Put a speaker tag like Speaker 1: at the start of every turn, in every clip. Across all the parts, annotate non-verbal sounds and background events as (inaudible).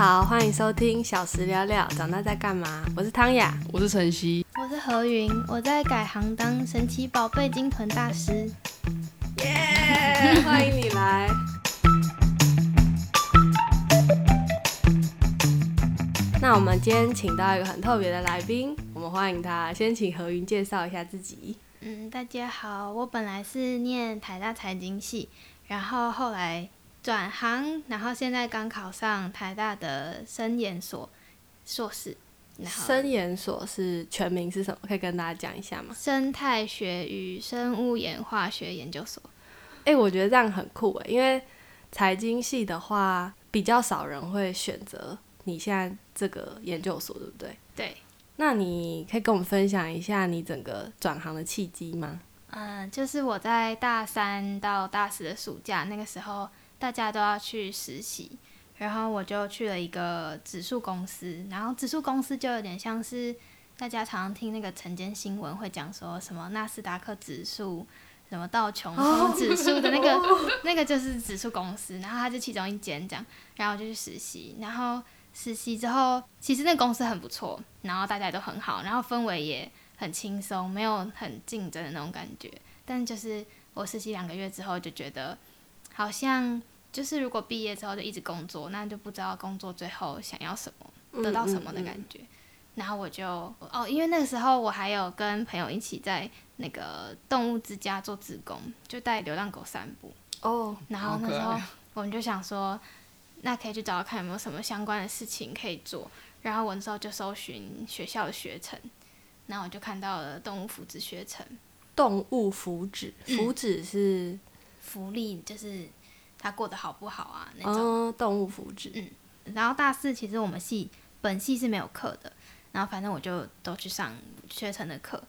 Speaker 1: 好，欢迎收听小时聊聊，长大在干嘛？我是汤雅，
Speaker 2: 我是晨曦，
Speaker 3: 我是何云，我在改行当神奇宝贝金屯大师。
Speaker 1: 耶，欢迎你来。那我们今天请到一个很特别的来宾，我们欢迎他。先请何云介绍一下自己。
Speaker 3: 嗯，大家好，我本来是念台大财经系，然后后来转行，然后现在刚考上台大的生研所硕士。
Speaker 1: 生研所是全名是什么？可以跟大家讲一下吗？
Speaker 3: 生态学与生物演化学研究所。
Speaker 1: 哎，我觉得这样很酷哎，因为财经系的话比较少人会选择。你现在这个研究所对不对？
Speaker 3: 对。
Speaker 1: 那你可以跟我们分享一下你整个转行的契机吗？
Speaker 3: 嗯，就是我在大三到大四的暑假，那个时候大家都要去实习，然后我就去了一个指数公司，然后指数公司就有点像是大家常常听那个晨间新闻会讲说什么纳斯达克指数、什么道琼斯指数的那个，(laughs) 那个就是指数公司，然后它是其中一间这样，然后我就去实习，然后。实习之后，其实那公司很不错，然后大家都很好，然后氛围也很轻松，没有很竞争的那种感觉。但就是我实习两个月之后，就觉得好像就是如果毕业之后就一直工作，那就不知道工作最后想要什么，得到什么的感觉。然后我就哦，因为那个时候我还有跟朋友一起在那个动物之家做志工，就带流浪狗散步
Speaker 1: 哦。
Speaker 3: 然后那时候我们就想说。那可以去找找看有没有什么相关的事情可以做，然后我那时候就搜寻学校的学程，然后我就看到了动物福祉学程。
Speaker 1: 动物福祉，福祉是
Speaker 3: 福利，就是它过得好不好啊那种。
Speaker 1: 动物福祉。
Speaker 3: 嗯。然后大四其实我们系本系是没有课的，然后反正我就都去上学成的课，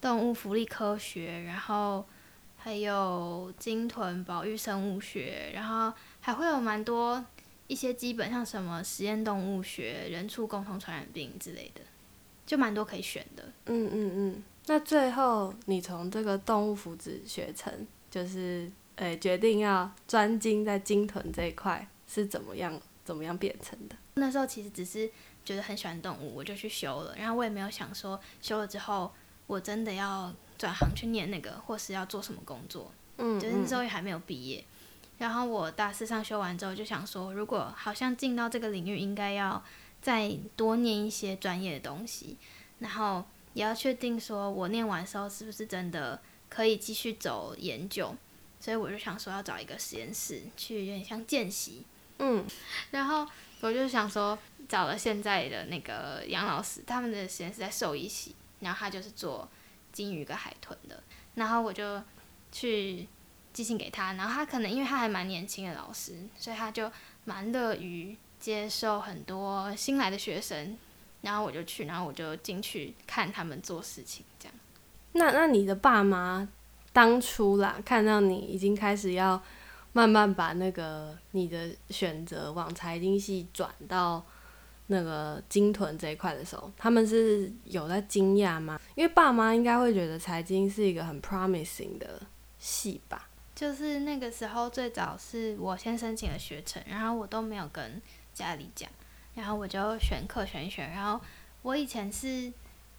Speaker 3: 动物福利科学，然后还有鲸豚保育生物学，然后还会有蛮多。一些基本像什么实验动物学、人畜共同传染病之类的，就蛮多可以选的。
Speaker 1: 嗯嗯嗯。那最后你从这个动物福祉学成，就是诶决定要专精在鲸豚这一块，是怎么样怎么样变成的？
Speaker 3: 那时候其实只是觉得很喜欢动物，我就去修了。然后我也没有想说修了之后我真的要转行去念那个，或是要做什么工作。嗯。就是那时候也还没有毕业。然后我大四上修完之后，就想说，如果好像进到这个领域，应该要再多念一些专业的东西，然后也要确定说我念完之后是不是真的可以继续走研究。所以我就想说要找一个实验室去，有点像见习。嗯，然后我就想说找了现在的那个杨老师，他们的实验室在兽医系，然后他就是做金鱼跟海豚的，然后我就去。寄信给他，然后他可能因为他还蛮年轻的老师，所以他就蛮乐于接受很多新来的学生，然后我就去，然后我就进去看他们做事情，这样。
Speaker 1: 那那你的爸妈当初啦，看到你已经开始要慢慢把那个你的选择往财经系转到那个金屯这一块的时候，他们是有在惊讶吗？因为爸妈应该会觉得财经是一个很 promising 的系吧。
Speaker 3: 就是那个时候，最早是我先申请了学程，然后我都没有跟家里讲，然后我就选课选一选，然后我以前是，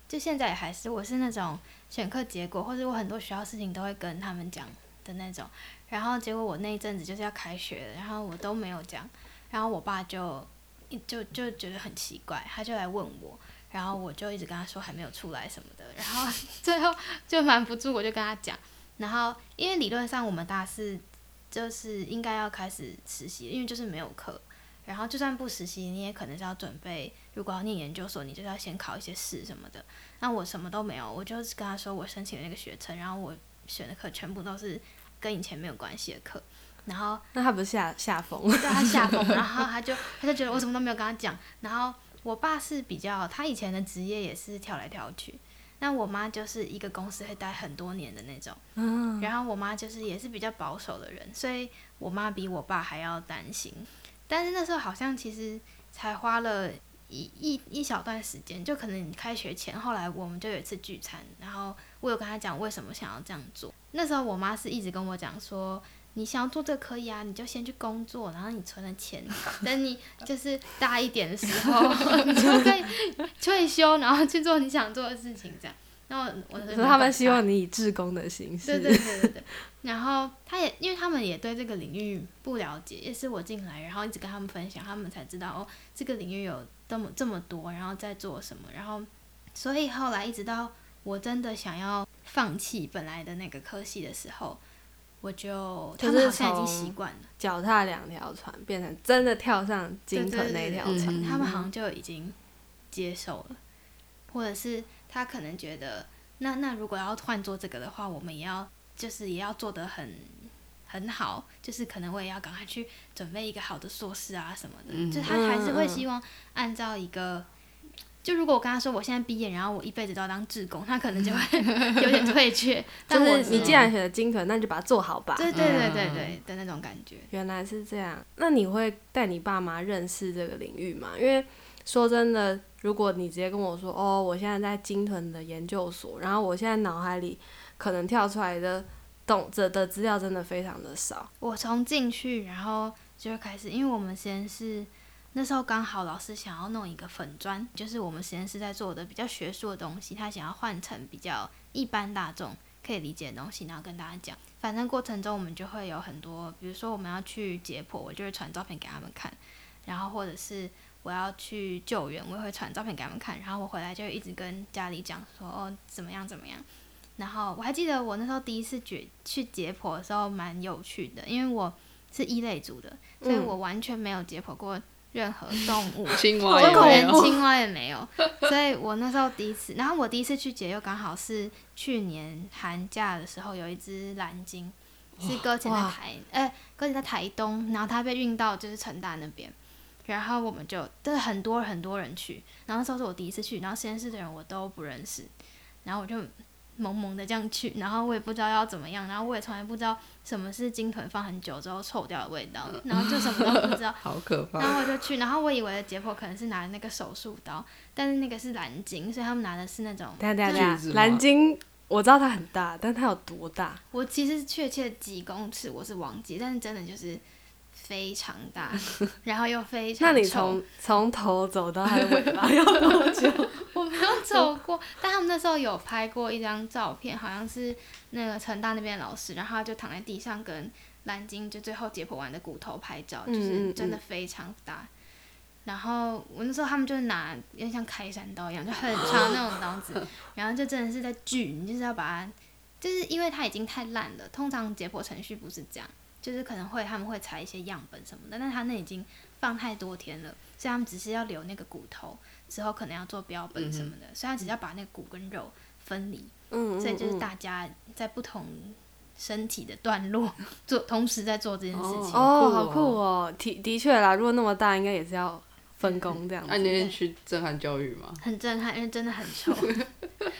Speaker 3: 就现在也还是，我是那种选课结果或者我很多学校事情都会跟他们讲的那种，然后结果我那一阵子就是要开学了，然后我都没有讲，然后我爸就就就觉得很奇怪，他就来问我，然后我就一直跟他说还没有出来什么的，然后 (laughs) 最后就瞒不住，我就跟他讲。然后，因为理论上我们大四就是应该要开始实习，因为就是没有课。然后就算不实习，你也可能是要准备，如果要念研究所，你就要先考一些试什么的。那我什么都没有，我就是跟他说我申请了那个学程，然后我选的课全部都是跟以前没有关系的课。然后
Speaker 1: 那他不是下下风？
Speaker 3: 对，他下风。然后他就他就觉得我什么都没有跟他讲。然后我爸是比较，他以前的职业也是跳来跳去。那我妈就是一个公司会待很多年的那种，嗯然后我妈就是也是比较保守的人，所以我妈比我爸还要担心。但是那时候好像其实才花了一一一小段时间，就可能你开学前，后来我们就有一次聚餐，然后我有跟他讲为什么想要这样做。那时候我妈是一直跟我讲说，你想要做这个可以啊，你就先去工作，然后你存了钱，等你就是大一点的时候，(laughs) 你就可以 (laughs) 退休，然后去做你想做的事情，这样。然后我
Speaker 1: 说他们希望你以志工的形式。
Speaker 3: 对对对对对。然后他也因为他们也对这个领域不了解，也是我进来，然后一直跟他们分享，他们才知道哦，这个领域有这么这么多，然后在做什么，然后所以后来一直到我真的想要放弃本来的那个科系的时候。我就他们好像已经习惯了，
Speaker 1: 脚踏两条船变成真的跳上金屯那条船，
Speaker 3: 他们好像就已经接受了，或者是他可能觉得，那那如果要换做这个的话，我们也要就是也要做得很很好，就是可能我也要赶快去准备一个好的硕士啊什么的，就他还是会希望按照一个。就如果我跟他说我现在毕业，然后我一辈子都要当志工，他可能就会 (laughs) 有点退却。(laughs)
Speaker 1: 但是你既然选择金屯，那就把它做好吧。
Speaker 3: 对对对对对的那种感觉。
Speaker 1: 原来是这样，那你会带你爸妈认识这个领域吗？因为说真的，如果你直接跟我说哦，我现在在金屯的研究所，然后我现在脑海里可能跳出来的懂着的资料真的非常的少。
Speaker 3: 我从进去，然后就开始，因为我们实验室。那时候刚好老师想要弄一个粉砖，就是我们实验室在做的比较学术的东西，他想要换成比较一般大众可以理解的东西，然后跟大家讲。反正过程中我们就会有很多，比如说我们要去解剖，我就会传照片给他们看；然后或者是我要去救援，我也会传照片给他们看。然后我回来就一直跟家里讲说哦怎么样怎么样。然后我还记得我那时候第一次解去解剖的时候蛮有趣的，因为我是一类组的，所以我完全没有解剖过。任何动物，
Speaker 2: 青蛙也
Speaker 3: 连青蛙也没有，所以我那时候第一次，然后我第一次去解又刚好是去年寒假的时候，有一只蓝鲸是搁浅在台，呃，搁浅在台东，然后它被运到就是成大那边，然后我们就但是很多很多人去，然后那时候是我第一次去，然后实验室的人我都不认识，然后我就。萌萌的这样去，然后我也不知道要怎么样，然后我也从来不知道什么是金豚放很久之后臭掉的味道，(laughs) 然后就什么都不知道，
Speaker 2: 好可怕。
Speaker 3: 然后我就去，然后我以为的解剖可能是拿那个手术刀，但是那个是蓝鲸，所以他们拿的是那种。
Speaker 1: 对对对，蓝鲸我知道它很大，但它有多大？
Speaker 3: 我其实确切几公尺我是忘记，但是真的就是。非常大，(laughs) 然后又非常。
Speaker 1: 那你从从头走到它的尾巴要多久？(laughs)
Speaker 3: 我没有走过，但他们那时候有拍过一张照片，好像是那个成大那边的老师，然后他就躺在地上跟蓝鲸就最后解剖完的骨头拍照，就是真的非常大。然后我那时候他们就拿有点像开山刀一样，就很 (laughs) 长那种刀子，然后就真的是在锯，你就是要把它，就是因为它已经太烂了，通常解剖程序不是这样。就是可能会他们会采一些样本什么的，但他那已经放太多天了，所以他们只是要留那个骨头，之后可能要做标本什么的，所以他只要把那个骨跟肉分离。嗯所以就是大家在不同身体的段落 (laughs) 做，同时在做这件事情。
Speaker 1: 哦，好酷哦！的的确啦，如果那么大，应该也是要分工这样。
Speaker 2: 那你天去震撼教育吗？(laughs)
Speaker 3: 很震撼，因为真的很 (laughs) 臭。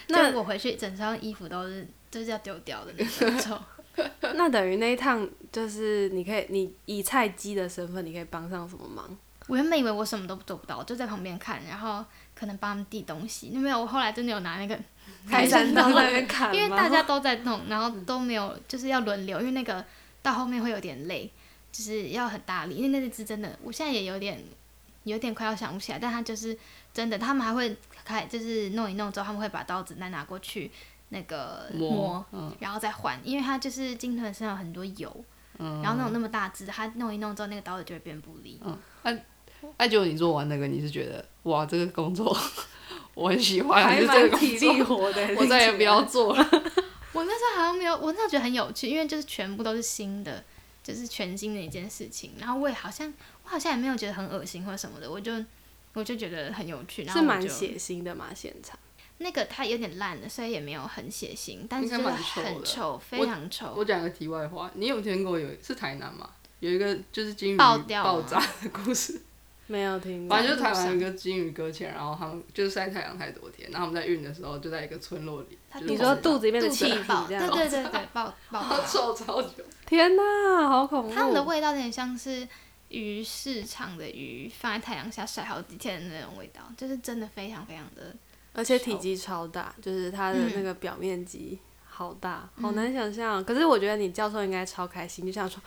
Speaker 3: 那我回去整身衣服都是就是要丢掉的那种臭。(laughs)
Speaker 1: 那等于那一趟就是你可以，你以菜鸡的身份，你可以帮上什么忙？
Speaker 3: 我原本以为我什么都做不到，就在旁边看，然后可能帮他们递东西。没有，我后来真的有拿那个
Speaker 1: 开山刀在那边 (laughs) 砍，
Speaker 3: 因为大家都在弄，然后都没有，就是要轮流，因为那个到后面会有点累，就是要很大力，因为那只真的，我现在也有点有点快要想不起来，但它就是真的，他们还会开，就是弄一弄之后，他们会把刀子再拿过去。那个
Speaker 2: 摸，
Speaker 3: 然后再换，因为它就是金豚身上有很多油，然后那种那么大只，它弄一弄之后，那个刀子就会变不利。
Speaker 2: 嗯，那那就你做完那个，你是觉得哇，这个工作 (laughs) 我很喜欢，还是这个
Speaker 1: 体力活的，(laughs)
Speaker 2: 我再也不要做了。(laughs)
Speaker 3: 我那时候好像没有，我那时候觉得很有趣，因为就是全部都是新的，就是全新的一件事情。然后我也好像，我好像也没有觉得很恶心或者什么的，我就我就觉得很有趣。是
Speaker 1: 蛮血腥的嘛，现场。
Speaker 3: 那个它有点烂了，所以也没有很血腥，但是很臭，非常臭。
Speaker 2: 我讲个题外话，你有听过有是台南吗？有一个就是金鱼
Speaker 3: 爆
Speaker 2: 炸的故事，(laughs)
Speaker 1: 没有听过。
Speaker 2: 反正就是台湾有一个金鱼搁浅，然后他们就是晒太阳太多天，然后他们在运的时候就在一个村落里。
Speaker 1: 你说肚子里面的气体这
Speaker 3: 样？对对对对，爆爆
Speaker 2: 臭超久。(laughs)
Speaker 1: 天哪，好恐怖！
Speaker 3: 它们的味道有点像是鱼市场的鱼放在太阳下晒好几天的那种味道，就是真的非常非常的。
Speaker 1: 而且体积超大，就是它的那个表面积好大，好难想象。可是我觉得你教授应该超开心，就想说，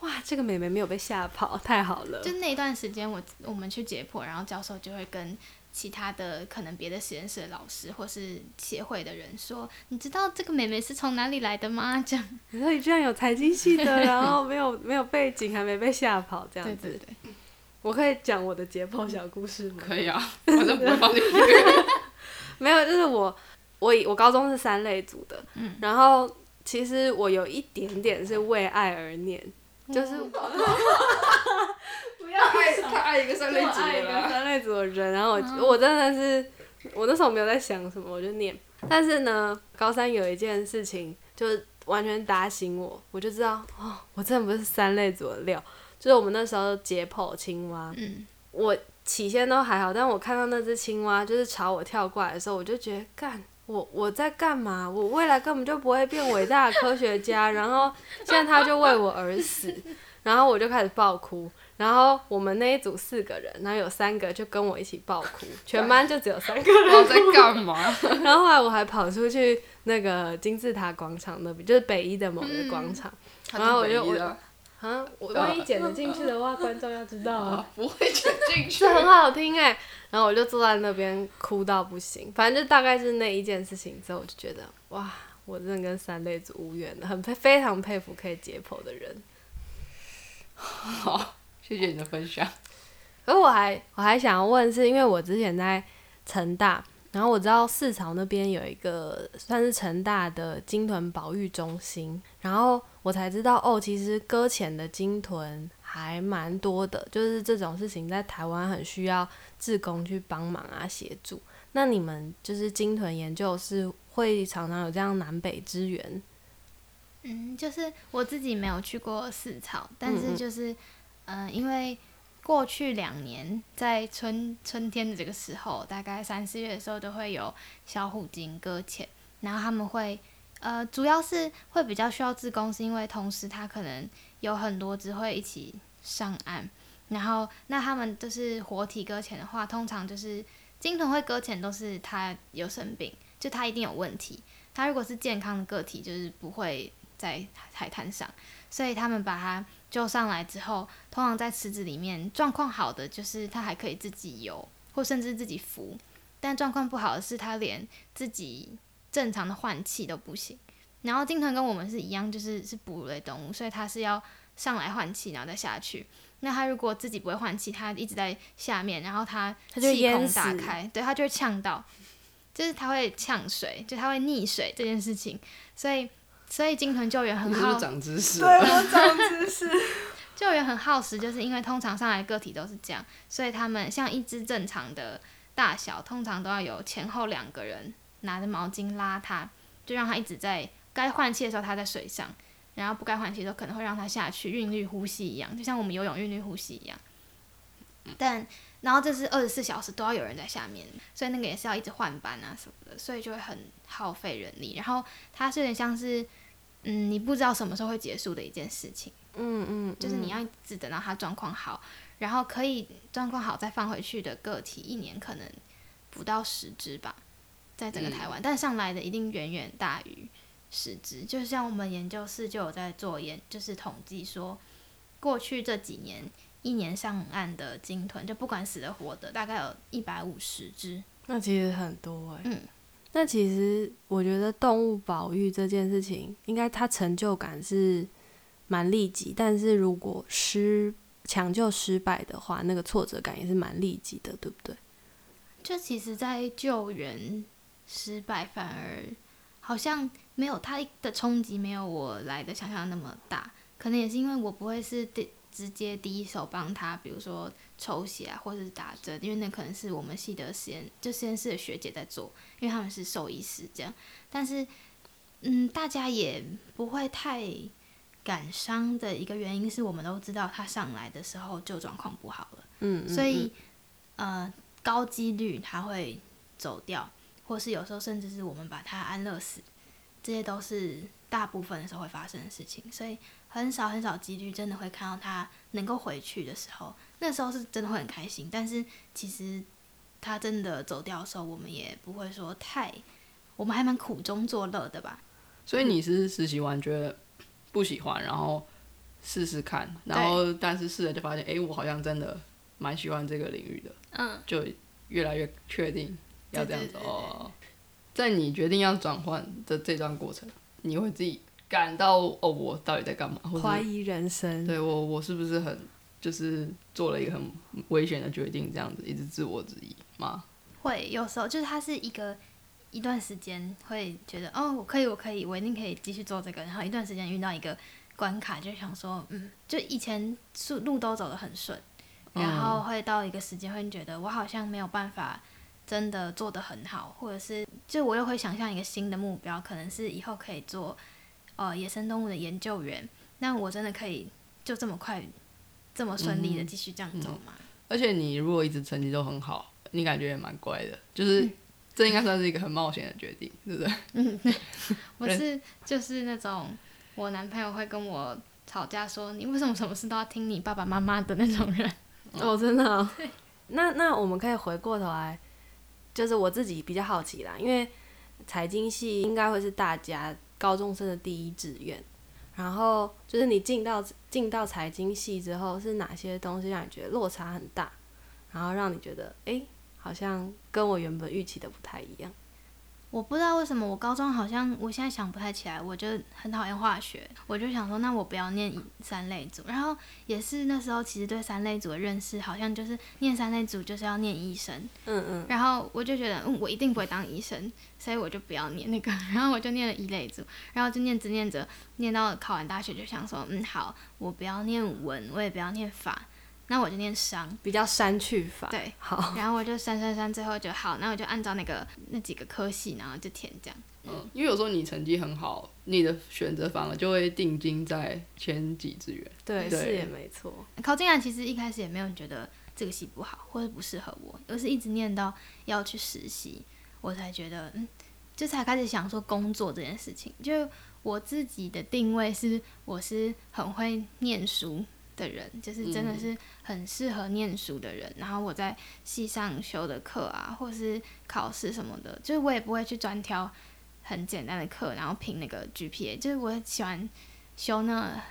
Speaker 1: 哇，这个美眉没有被吓跑，太好了。
Speaker 3: 就那段时间，我我们去解剖，然后教授就会跟其他的可能别的实验室的老师或是协会的人说，你知道这个妹妹是从哪里来的吗？这样，
Speaker 1: 你说你居然有财经系的，(laughs) 然后没有没有背景，还没被吓跑，这样子。
Speaker 3: 对对对。
Speaker 1: 我可以讲我的解剖小故事吗？
Speaker 2: 可以啊，反正不会放进去。(laughs)
Speaker 1: 没有，就是我，我我高中是三类组的，嗯，然后其实我有一点点是为爱而念，就是 (laughs) 不
Speaker 2: 要爱太爱一个三类组
Speaker 1: 的三类组的人，然后我我真的是我那时候没有在想什么，我就念。但是呢，高三有一件事情就完全打醒我，我就知道哦，我真的不是三类组的料。就是我们那时候解剖青蛙，我起先都还好，但我看到那只青蛙就是朝我跳过来的时候，我就觉得干我我在干嘛？我未来根本就不会变伟大的科学家，然后现在他就为我而死，然后我就开始爆哭。然后我们那一组四个人，然后有三个就跟我一起爆哭，全班就只有三个人
Speaker 2: 在干嘛？(laughs)
Speaker 1: 然后后来我还跑出去那个金字塔广场那边，就是北一的某个广场，然后我就我。啊，我万一剪得进去的话，观众要知道啊。(laughs)
Speaker 2: 不会剪进去。
Speaker 1: 是很好听哎，然后我就坐在那边哭到不行，反正就大概是那一件事情之后，我就觉得哇，我真的跟三类组无缘了，很佩非常佩服可以解剖的人。
Speaker 2: 好，谢谢你的分享。
Speaker 1: 而我还我还想要问，是因为我之前在成大。然后我知道四朝那边有一个算是成大的鲸豚保育中心，然后我才知道哦，其实搁浅的鲸豚还蛮多的，就是这种事情在台湾很需要志工去帮忙啊协助。那你们就是鲸豚研究是会常常有这样南北支援？
Speaker 3: 嗯，就是我自己没有去过四朝，但是就是嗯，因为。过去两年，在春春天的这个时候，大概三四月的时候，都会有小虎鲸搁浅，然后他们会，呃，主要是会比较需要自工，是因为同时它可能有很多只会一起上岸，然后那他们就是活体搁浅的话，通常就是鲸豚会搁浅都是它有生病，就它一定有问题，它如果是健康的个体，就是不会在海滩上，所以他们把它。救上来之后，通常在池子里面状况好的就是它还可以自己游，或甚至自己浮；但状况不好的是它连自己正常的换气都不行。然后鲸豚跟我们是一样，就是是哺乳类动物，所以它是要上来换气，然后再下去。那它如果自己不会换气，它一直在下面，然后它气孔打开，对它就会呛到，就是它会呛水，就它会溺水这件事情，所以。所以金豚救援很耗，
Speaker 2: 长知识，
Speaker 1: 对我长知识。(laughs)
Speaker 3: 救援很耗时，就是因为通常上来个体都是这样，所以他们像一只正常的大小，通常都要有前后两个人拿着毛巾拉它，就让它一直在该换气的时候它在水上，然后不该换气的时候可能会让它下去韵律呼吸一样，就像我们游泳韵律呼吸一样。但然后这是二十四小时都要有人在下面，所以那个也是要一直换班啊什么的，所以就会很耗费人力。然后它是有点像是，嗯，你不知道什么时候会结束的一件事情。
Speaker 1: 嗯嗯，
Speaker 3: 就是你要一直等到它状况好，然后可以状况好再放回去的个体，一年可能不到十只吧，在整个台湾，但上来的一定远远大于十只。就像我们研究室就有在做研，就是统计说，过去这几年。一年上岸的鲸豚，就不管死的活的，大概有一百五十只。
Speaker 1: 那其实很多哎。
Speaker 3: 嗯。
Speaker 1: 那其实我觉得动物保育这件事情，应该它成就感是蛮立即，但是如果失抢救失败的话，那个挫折感也是蛮立即的，对不对？
Speaker 3: 就其实，在救援失败，反而好像没有它的冲击，没有我来的想象那么大。可能也是因为我不会是第。直接第一手帮他，比如说抽血啊，或者是打针，因为那可能是我们系的实验，就实验室的学姐在做，因为他们是兽医师这样。但是，嗯，大家也不会太感伤的一个原因是我们都知道他上来的时候就状况不好了，
Speaker 1: 嗯，
Speaker 3: 所以呃高几率他会走掉，或是有时候甚至是我们把他安乐死，这些都是大部分的时候会发生的事情，所以。很少很少几率真的会看到他能够回去的时候，那时候是真的会很开心。但是其实他真的走掉的时候，我们也不会说太，我们还蛮苦中作乐的吧。
Speaker 2: 所以你是实习完觉得不喜欢，然后试试看，然后但是试了就发现，哎、我好像真的蛮喜欢这个领域的，
Speaker 3: 嗯，
Speaker 2: 就越来越确定要这样子哦。在你决定要转换的这段过程，你会自己感到哦，我到底在干嘛？
Speaker 1: 怀疑人生。
Speaker 2: 对我我是不是很就是做了一个很危险的决定，这样子一直自我质疑吗？
Speaker 3: 会有时候就是它是一个一段时间会觉得哦，我可以，我可以，我一定可以继续做这个，然后一段时间遇到一个关卡，就想说，嗯，就以前路路都走得很顺，然后会到一个时间会觉得我好像没有办法真的做得很好，或者是就我又会想象一个新的目标，可能是以后可以做呃野生动物的研究员，那我真的可以就这么快这么顺利的继续这样走吗？
Speaker 2: 而且你如果一直成绩都很好，你感觉也蛮乖的，就是、这应该算是一个很冒险的决定，对不对？
Speaker 3: 嗯 (laughs) 我是就是那种我男朋友会跟我吵架说你为什么什么事都要听你爸爸妈妈的那种人。
Speaker 1: 哦，真的、哦。(laughs) 那那我们可以回过头来，就是我自己比较好奇啦，因为财经系应该会是大家高中生的第一志愿。然后就是你进到进到财经系之后，是哪些东西让你觉得落差很大，然后让你觉得哎、诶好像跟我原本预期的不太一样？
Speaker 3: 我不知道为什么我高中好像我现在想不太起来，我就很讨厌化学，我就想说那我不要念三类组。然后也是那时候其实对三类组的认识好像就是念三类组就是要念医生，
Speaker 1: 嗯嗯，
Speaker 3: 然后我就觉得，嗯，我一定不会当医生，所以我就不要念那个，(laughs) 然后我就念了一类组，然后就念着念着，念到考完大学就想说，嗯，好，我不要念文，我也不要念法，那我就念商，
Speaker 1: 比较删去法。
Speaker 3: 对，
Speaker 1: 好，
Speaker 3: 然后我就删删删，最后就好，那我就按照那个那几个科系，然后就填这样。
Speaker 2: 嗯，因为有时候你成绩很好，你的选择反而就会定睛在前几志愿。
Speaker 1: 对，
Speaker 2: 对
Speaker 1: 是也没错。
Speaker 3: 考进来其实一开始也没有觉得这个系不好，或者不适合我，而是一直念到要去实习，我才觉得，嗯，就才开始想说工作这件事情。就我自己的定位是，我是很会念书的人，就是真的是很适合念书的人。然后我在系上修的课啊，或是考试什么的，就是我也不会去专挑很简单的课，然后拼那个 GPA，就是我喜欢修那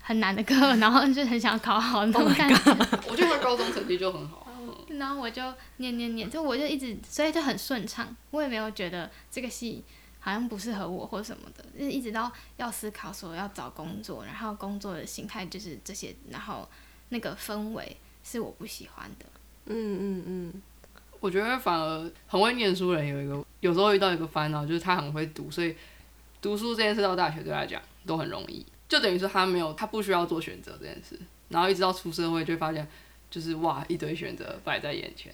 Speaker 3: 很难的课，(laughs) 然后就很想考好那种感觉。(laughs)
Speaker 2: 我觉得他高中成绩就很好。
Speaker 3: 然后我就念念念，就我就一直，所以就很顺畅。我也没有觉得这个系好像不适合我或什么的，就是一直到要思考说要找工作，然后工作的心态就是这些，然后那个氛围是我不喜欢的。
Speaker 1: 嗯嗯嗯，
Speaker 2: 我觉得反而很会念书人有一个，有时候遇到一个烦恼，就是他很会读，所以读书这件事到大学对他讲都很容易，就等于说他没有，他不需要做选择这件事，然后一直到出社会就发现，就是哇一堆选择摆在眼前，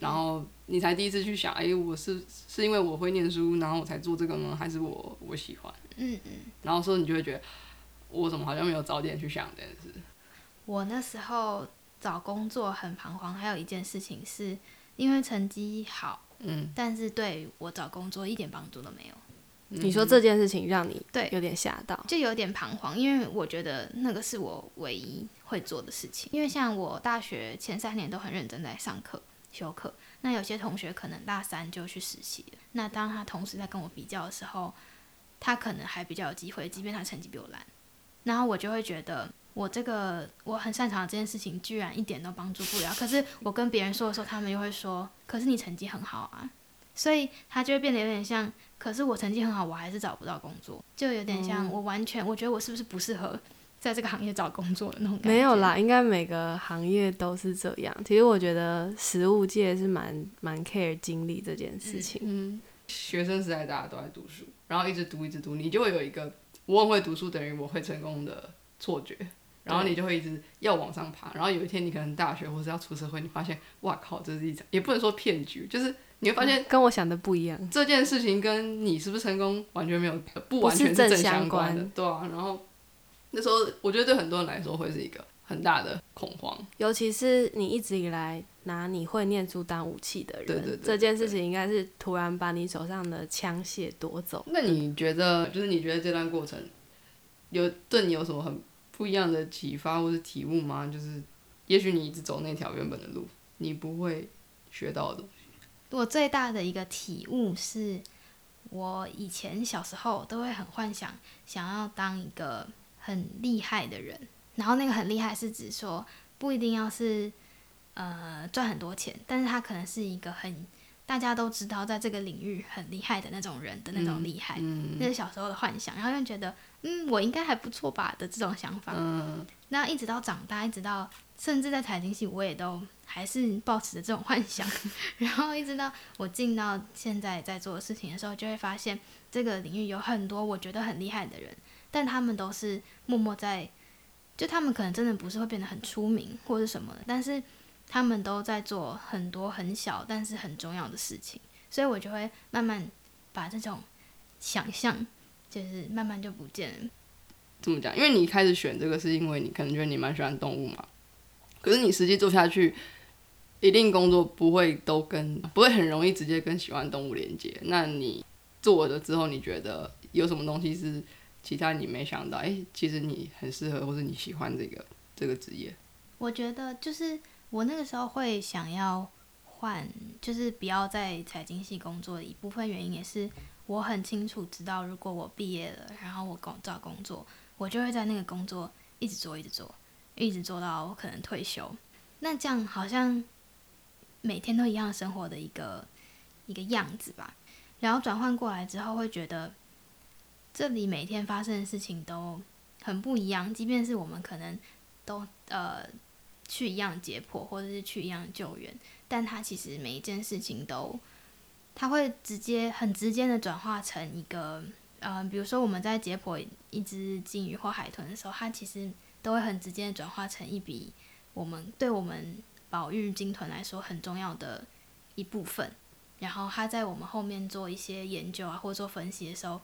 Speaker 2: 然后你才第一次去想，哎、我是是因为我会念书，然后我才做这个吗，还是我我喜欢？
Speaker 3: 嗯嗯，
Speaker 2: 然后说你就会觉得，我怎么好像没有早点去想这件事？
Speaker 3: 我那时候找工作很彷徨，还有一件事情是因为成绩好，
Speaker 2: 嗯，
Speaker 3: 但是对我找工作一点帮助都没有。
Speaker 1: 你说这件事情让你
Speaker 3: 对
Speaker 1: 有点吓到，
Speaker 3: 就有点彷徨，因为我觉得那个是我唯一会做的事情。因为像我大学前三年都很认真在上课、修课，那有些同学可能大三就去实习了。那当他同时在跟我比较的时候，他可能还比较有机会，即便他成绩比我烂。然后我就会觉得，我这个我很擅长的这件事情，居然一点都帮助不了。可是我跟别人说的时候，他们又会说：“可是你成绩很好啊。”所以他就会变得有点像，可是我成绩很好，我还是找不到工作，就有点像我完全，我觉得我是不是不适合在这个行业找工作的那种感觉？
Speaker 1: 没有啦，应该每个行业都是这样。其实我觉得食物界是蛮蛮 care 经历这件事情。
Speaker 2: 嗯，学生时代大家都在读书，然后一直读一直读，你就会有一个我很会读书等于我会成功的错觉，然后你就会一直要往上爬，然后有一天你可能大学或是要出社会，你发现哇靠，这是一场也不能说骗局，就是你会发现
Speaker 1: 跟我想的不一样。
Speaker 2: 这件事情跟你是不是成功完全没有不完全
Speaker 1: 是正
Speaker 2: 正
Speaker 1: 相
Speaker 2: 关的，
Speaker 1: 关
Speaker 2: 对啊，然后那时候我觉得对很多人来说会是一个很大的恐慌，
Speaker 1: 尤其是你一直以来拿你会念书当武器的人，
Speaker 2: 对对对
Speaker 1: 这件事情应该是突然把你手上的枪械夺走。
Speaker 2: 那你觉得，就是你觉得这段过程有对你有什么很不一样的启发或是体悟吗？就是也许你一直走那条原本的路，你不会学到的东西。
Speaker 3: 我最大的一个体悟是，我以前小时候都会很幻想，想要当一个很厉害的人。然后那个很厉害是指说，不一定要是呃赚很多钱，但是他可能是一个很大家都知道在这个领域很厉害的那种人的那种厉害。那是小时候的幻想，然后又觉得嗯我应该还不错吧的这种想法。那一直到长大，一直到甚至在财经系，我也都还是保持着这种幻想。(laughs) 然后一直到我进到现在在做的事情的时候，就会发现这个领域有很多我觉得很厉害的人，但他们都是默默在。就他们可能真的不是会变得很出名或者什么的，但是他们都在做很多很小但是很重要的事情，所以我就会慢慢把这种想象，就是慢慢就不见了。
Speaker 2: 怎么讲？因为你一开始选这个，是因为你可能觉得你蛮喜欢动物嘛。可是你实际做下去，一定工作不会都跟不会很容易直接跟喜欢动物连接。那你做了之后，你觉得有什么东西是？其他你没想到，哎，其实你很适合，或者你喜欢这个这个职业。
Speaker 3: 我觉得就是我那个时候会想要换，就是不要在财经系工作的一部分原因，也是我很清楚知道，如果我毕业了，然后我工找工作，我就会在那个工作一直做，一直做，一直做到我可能退休。那这样好像每天都一样生活的一个一个样子吧。然后转换过来之后，会觉得。这里每天发生的事情都很不一样，即便是我们可能都呃去一样解剖，或者是去一样救援，但它其实每一件事情都，它会直接很直接的转化成一个呃，比如说我们在解剖一只鲸鱼或海豚的时候，它其实都会很直接的转化成一笔我们对我们保育鲸豚来说很重要的一部分，然后它在我们后面做一些研究啊，或者做分析的时候。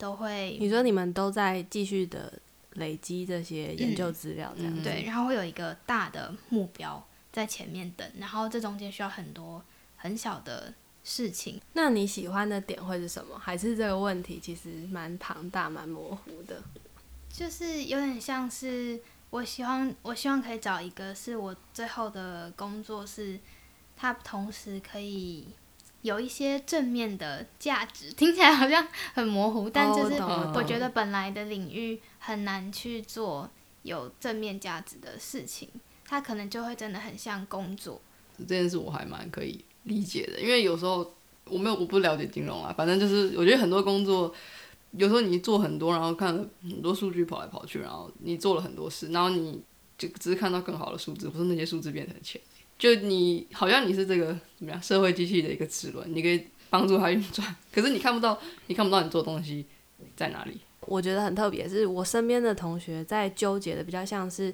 Speaker 3: 都会，
Speaker 1: 你说你们都在继续的累积这些研究资料，这样
Speaker 3: 对，然后会有一个大的目标在前面等，然后这中间需要很多很小的事情。
Speaker 1: 那你喜欢的点会是什么？还是这个问题其实蛮庞大、蛮模糊的？
Speaker 3: 就是有点像是我希望，我希望可以找一个是我最后的工作是，它同时可以。有一些正面的价值，(laughs) 听起来好像很模糊，但就是我觉得本来的领域很难去做有正面价值的事情，它可能就会真的很像工作。
Speaker 2: 这件事我还蛮可以理解的，因为有时候我没有我不了解金融啊，反正就是我觉得很多工作有时候你做很多，然后看很多数据跑来跑去，然后你做了很多事，然后你就只是看到更好的数字，不是那些数字变成钱。就你好像你是这个怎么样社会机器的一个齿轮，你可以帮助它运转，可是你看不到，你看不到你做东西在哪里。
Speaker 1: 我觉得很特别，是我身边的同学在纠结的比较像是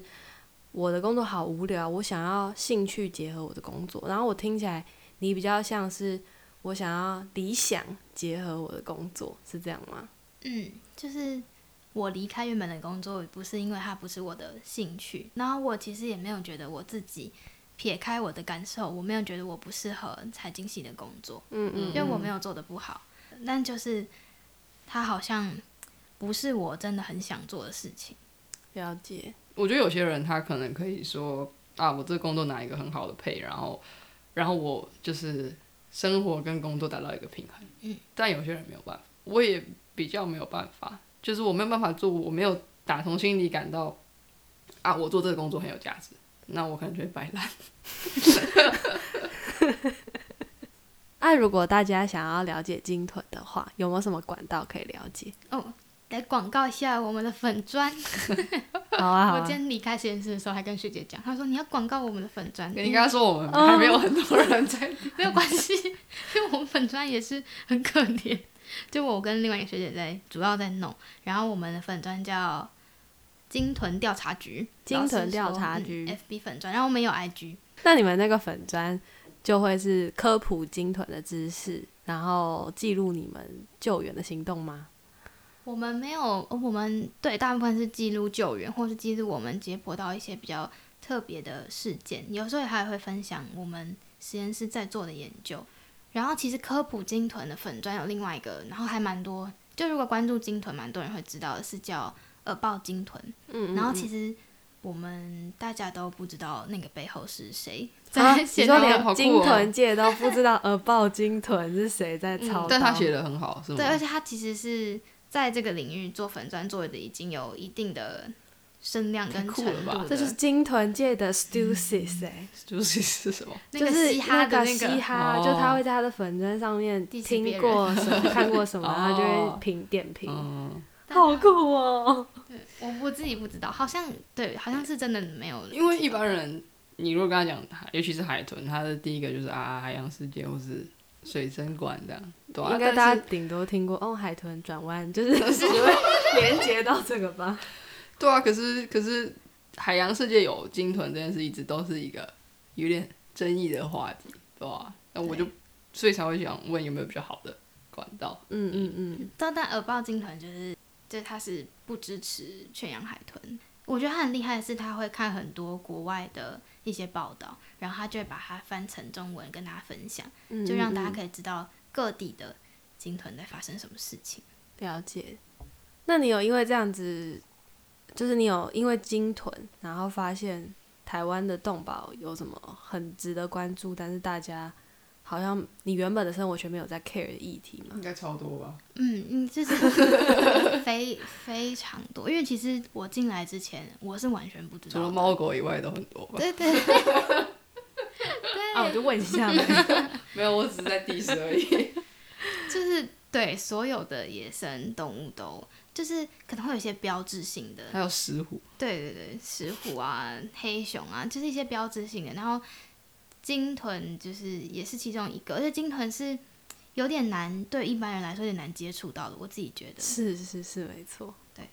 Speaker 1: 我的工作好无聊，我想要兴趣结合我的工作。然后我听起来你比较像是我想要理想结合我的工作，是这样吗？
Speaker 3: 嗯，就是我离开原本的工作不是因为它不是我的兴趣，然后我其实也没有觉得我自己。撇开我的感受，我没有觉得我不适合财经系的工作，嗯嗯，因为我没有做的不好，但就是他好像不是我真的很想做的事情。
Speaker 1: 了解，
Speaker 2: 我觉得有些人他可能可以说啊，我这个工作拿一个很好的配，然后然后我就是生活跟工作达到一个平衡，嗯，但有些人没有办法，我也比较没有办法，就是我没有办法做，我没有打从心里感到啊，我做这个工作很有价值。那我可能就会摆烂。(laughs)
Speaker 1: 那如果大家想要了解金屯的话，有没有什么管道可以了解？
Speaker 3: 哦，来广告一下我们的粉砖。(laughs)
Speaker 1: 好啊，(laughs)
Speaker 3: 我今天离开实验室的时候还跟学姐讲，她说你要广告我们的粉砖。
Speaker 2: 你跟她说我们还没有很多人在，
Speaker 3: 没有关系，因为我们粉砖也是很可怜。就我跟另外一个学姐在主要在弄，然后我们的粉砖叫。金屯调查局，
Speaker 1: 金屯调查局
Speaker 3: ，FB 粉砖，然后我们有 IG。
Speaker 1: 那你们那个粉砖就会是科普金屯的知识，然后记录你们救援的行动吗？
Speaker 3: 我们没有，我们对大部分是记录救援，或是记录我们接驳到一些比较特别的事件，有时候还会分享我们实验室在做的研究。然后其实科普金屯的粉砖有另外一个，然后还蛮多，就如果关注金屯，蛮多人会知道的是叫。耳报鲸豚，然后其实我们大家都不知道那个背后是谁
Speaker 1: 啊，
Speaker 3: 在
Speaker 1: 你说连金豚界都不知道耳爆金豚是谁在操 (laughs) 刀，
Speaker 2: 但他写的很好，是吗？
Speaker 3: 对，而且他其实是在这个领域做粉砖做的已经有一定的声量跟
Speaker 2: 太酷了吧
Speaker 3: 程度的，
Speaker 1: 这就是金豚界的 Stusis 哎、(laughs)
Speaker 2: 就是是什么？
Speaker 1: 就是
Speaker 3: 嘻哈的那个
Speaker 1: 嘻哈，
Speaker 2: 哦。
Speaker 1: 就他会在他的粉砖上面听过什么、(laughs) 看过什么，然后就
Speaker 2: 哦。
Speaker 1: 会评点评，
Speaker 2: 嗯，
Speaker 1: 好酷哦！
Speaker 3: 对我我自己不知道，好像对，好像是真的没有，
Speaker 2: 因为一般人，你如果跟他讲，尤其是海豚，他的第一个就是啊海洋世界或是水生馆这样，对啊
Speaker 1: 应该大家顶多听过哦，海豚转弯，就是 (laughs) 只会连接到这个吧。(laughs)
Speaker 2: 对啊，可是可是海洋世界有鲸豚这件事，一直都是一个有点争议的话题，对吧、那我就所以才会想问有没有比较好的管道。
Speaker 1: 嗯嗯嗯，
Speaker 3: 但但耳爆鲸豚就是，就是他是不支持圈养海豚。我觉得他很厉害的是，他会看很多国外的一些报道，然后他就会把它翻成中文跟大家分享，
Speaker 1: 嗯
Speaker 3: 就让大家可以知道各地的鲸豚在发生什么事情。
Speaker 1: 了解。那你有因为这样子，就是你有因为鲸豚，然后发现台湾的动保有什么很值得关注，但是大家好像你原本的生活圈没有在 care 的议题吗？
Speaker 2: 应该超多吧？
Speaker 3: 嗯嗯，就是 (laughs) 非非常多，因为其实我进来之前我是完全不知道
Speaker 2: 除了。猫狗以外都很多吧？
Speaker 3: 对对对，
Speaker 1: 啊，我就问一下呗。(laughs)
Speaker 2: 没有，我只是在 diss 而已。(laughs)
Speaker 3: 就是对所有的野生动物都就是可能会有一些标志性的，
Speaker 2: 还有石虎，
Speaker 3: 对对对，石虎啊、黑熊啊，就是一些标志性的。然后鲸豚就是也是其中一个，而且鲸豚是有点难对一般人来说有点难接触到的，我自己觉得。
Speaker 1: 是是是，没错。
Speaker 3: 对。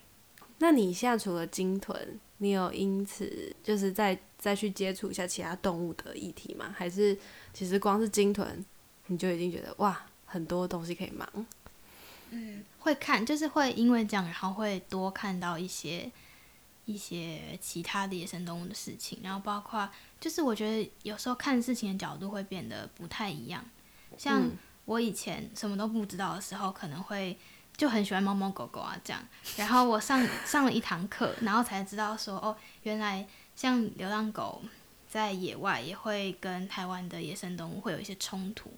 Speaker 1: 那你现在除了鲸豚，你有因此就是再再去接触一下其他动物的议题吗？还是其实光是鲸豚，你就已经觉得哇，很多东西可以忙？
Speaker 3: 嗯会看，就是会因为这样，然后会多看到一些一些其他的野生动物的事情，然后包括就是我觉得有时候看事情的角度会变得不太一样。像
Speaker 1: 嗯
Speaker 3: 我以前什么都不知道的时候，可能会就很喜欢猫猫狗狗啊这样，然后我上 (laughs) 上了一堂课，然后才知道说哦，原来像流浪狗在野外也会跟台湾的野生动物会有一些冲突。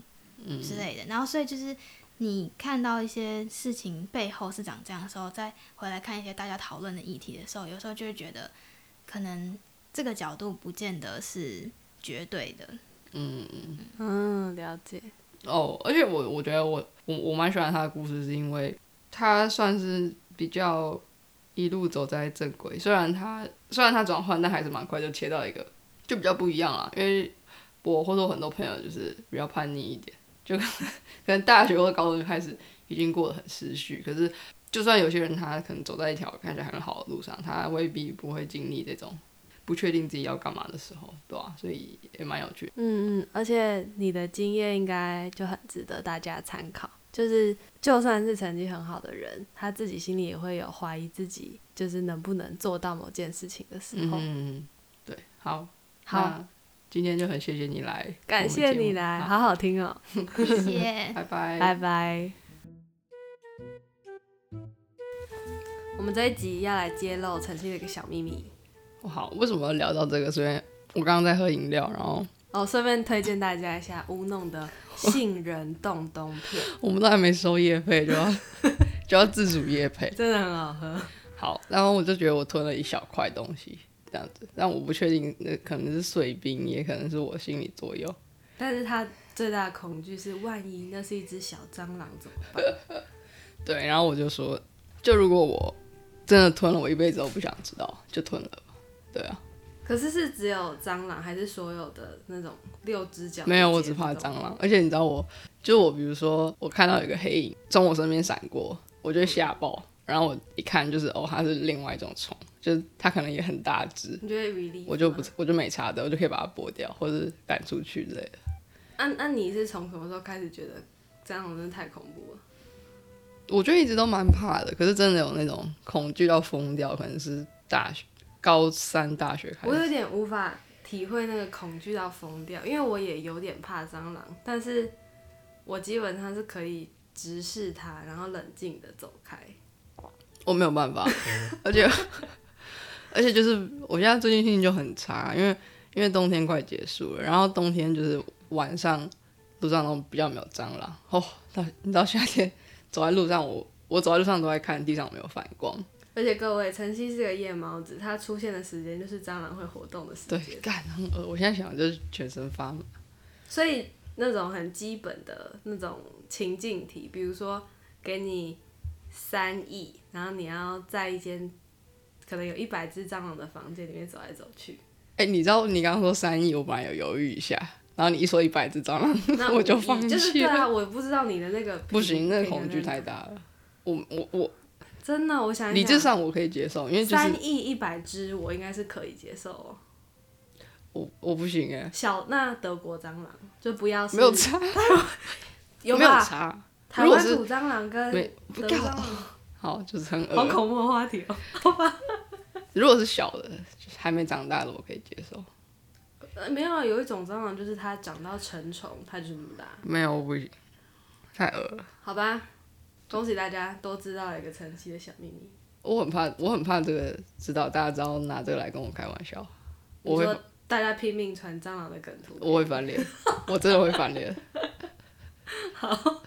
Speaker 2: 嗯，
Speaker 3: 之类的。然后所以就是你看到一些事情背后是长这样的时候，再回来看一些大家讨论的议题的时候，有时候就会觉得可能这个角度不见得是绝对的。
Speaker 2: 嗯嗯。
Speaker 1: 嗯，了解。
Speaker 2: 哦，而且我我觉得我我我蛮喜欢他的故事，是因为他算是比较一路走在正轨。虽然他虽然他转换，但还是蛮快就切到一个就比较不一样啦。因为我或者我很多朋友就是比较叛逆一点，就可能大学或高中就开始已经过得很失序。可是就算有些人他可能走在一条看起来很好的路上，他未必不会经历这种不确定自己要干嘛的时候，对吧、所以也蛮有趣的。
Speaker 1: 嗯嗯，而且你的经验应该就很值得大家参考。就是就算是成绩很好的人，他自己心里也会有怀疑自己，就是能不能做到某件事情的时候。
Speaker 2: 嗯，对，好，
Speaker 1: 好，
Speaker 2: 那今天就很谢谢你来，
Speaker 1: 感谢你来，
Speaker 2: 好，
Speaker 1: 好好听哦，(laughs)
Speaker 3: 谢谢。
Speaker 2: 拜拜，
Speaker 1: 拜拜。我们这一集要来揭露陈曦的一个小秘密
Speaker 2: 好，为什么要聊到这个？虽然我刚刚在喝饮料，然后
Speaker 1: 哦，顺便推荐大家一下乌弄的杏仁冻冬片，
Speaker 2: 我们都还没收叶配，就要 (laughs) 就要自主叶配。
Speaker 1: 真的很好喝。
Speaker 2: 好，然后我就觉得我吞了一小块东西，这样子，但我不确定那可能是碎冰，也可能是我心理作用。
Speaker 1: 但是他最大的恐惧是，万一那是一只小蟑螂怎么办？(laughs)
Speaker 2: 对，然后我就说，就如果我真的吞了，我一辈子都不想知道，就吞了吧。对啊，
Speaker 1: 可是是只有蟑螂，还是所有的那种六只脚？
Speaker 2: 没有，我只怕蟑螂。。而且你知道我，就我，比如说我看到有个黑影从我身边闪过，我就会吓爆。然后我一看就是哦，它是另外一种虫，就是它可能也很大只，
Speaker 1: 你觉得？
Speaker 2: 我就不
Speaker 1: 吗
Speaker 2: 我就没差的，我就可以把它剥掉或者赶出去之类的。
Speaker 1: 那那你是从什么时候开始觉得蟑螂真的太恐怖了？
Speaker 2: 我觉得一直都蛮怕的，可是真的有那种恐惧到疯掉，可能是大学高三大学开始。
Speaker 1: 我有点无法体会那个恐惧到疯掉，因为我也有点怕蟑螂，但是我基本上是可以直视它，然后冷静的走开。
Speaker 2: 我没有办法，(laughs) 而且而且就是我现在最近心情就很差，因为因为冬天快结束了，然后冬天就是晚上路上都比较没有蟑螂。哦，到你知道夏天走在路上，我我走在路上都在看地上有没有反光。
Speaker 1: 而且各位，晨曦是个夜猫子，它出现的时间就是蟑螂会活动的时
Speaker 2: 对，
Speaker 1: 间。
Speaker 2: 干很恶，我现在想就是全身发麻。
Speaker 1: 所以那种很基本的那种情境题，比如说给你三亿，然后你要在一间可能有一百只蟑螂的房间里面走来走去，
Speaker 2: 哎、你知道你刚刚说三亿，我本来有犹豫一下，然后你一说一百只蟑螂，
Speaker 1: 那 (laughs)
Speaker 2: 我就
Speaker 1: 五亿
Speaker 2: 放
Speaker 1: 就是对
Speaker 2: 弃了。
Speaker 1: 啊，我不知道你的那个
Speaker 2: 不行，那个恐惧太。大了。我我我
Speaker 1: 真的，我想
Speaker 2: 理智，上我可以接受，因为
Speaker 1: 三亿一百只，我应该是可以接受哦。
Speaker 2: 我我不行哎、
Speaker 1: 小那德国蟑螂就不要是
Speaker 2: 没有差，
Speaker 1: 有 (laughs)
Speaker 2: 没有
Speaker 1: 吧？
Speaker 2: 差。
Speaker 1: 台湾土蟑螂跟德
Speaker 2: 国
Speaker 1: 蟑螂，
Speaker 2: 好，就是很
Speaker 1: 好。恐怖的话题哦。(laughs)
Speaker 2: 如果是小的，就是还没长大的，我可以接受。
Speaker 1: 呃没有啊，有一种蟑螂就是它长到成虫，它就是那么大。
Speaker 2: 没有，我不行，太恶了。
Speaker 1: 好吧，恭喜大家都知道了一个神奇的小秘密。
Speaker 2: 我很怕，我很怕这个知道大家知道拿这个来跟我开玩笑，我会
Speaker 1: 大家拼命传蟑螂的梗图，
Speaker 2: 我会翻脸，我真的会翻脸。(laughs)
Speaker 1: 好，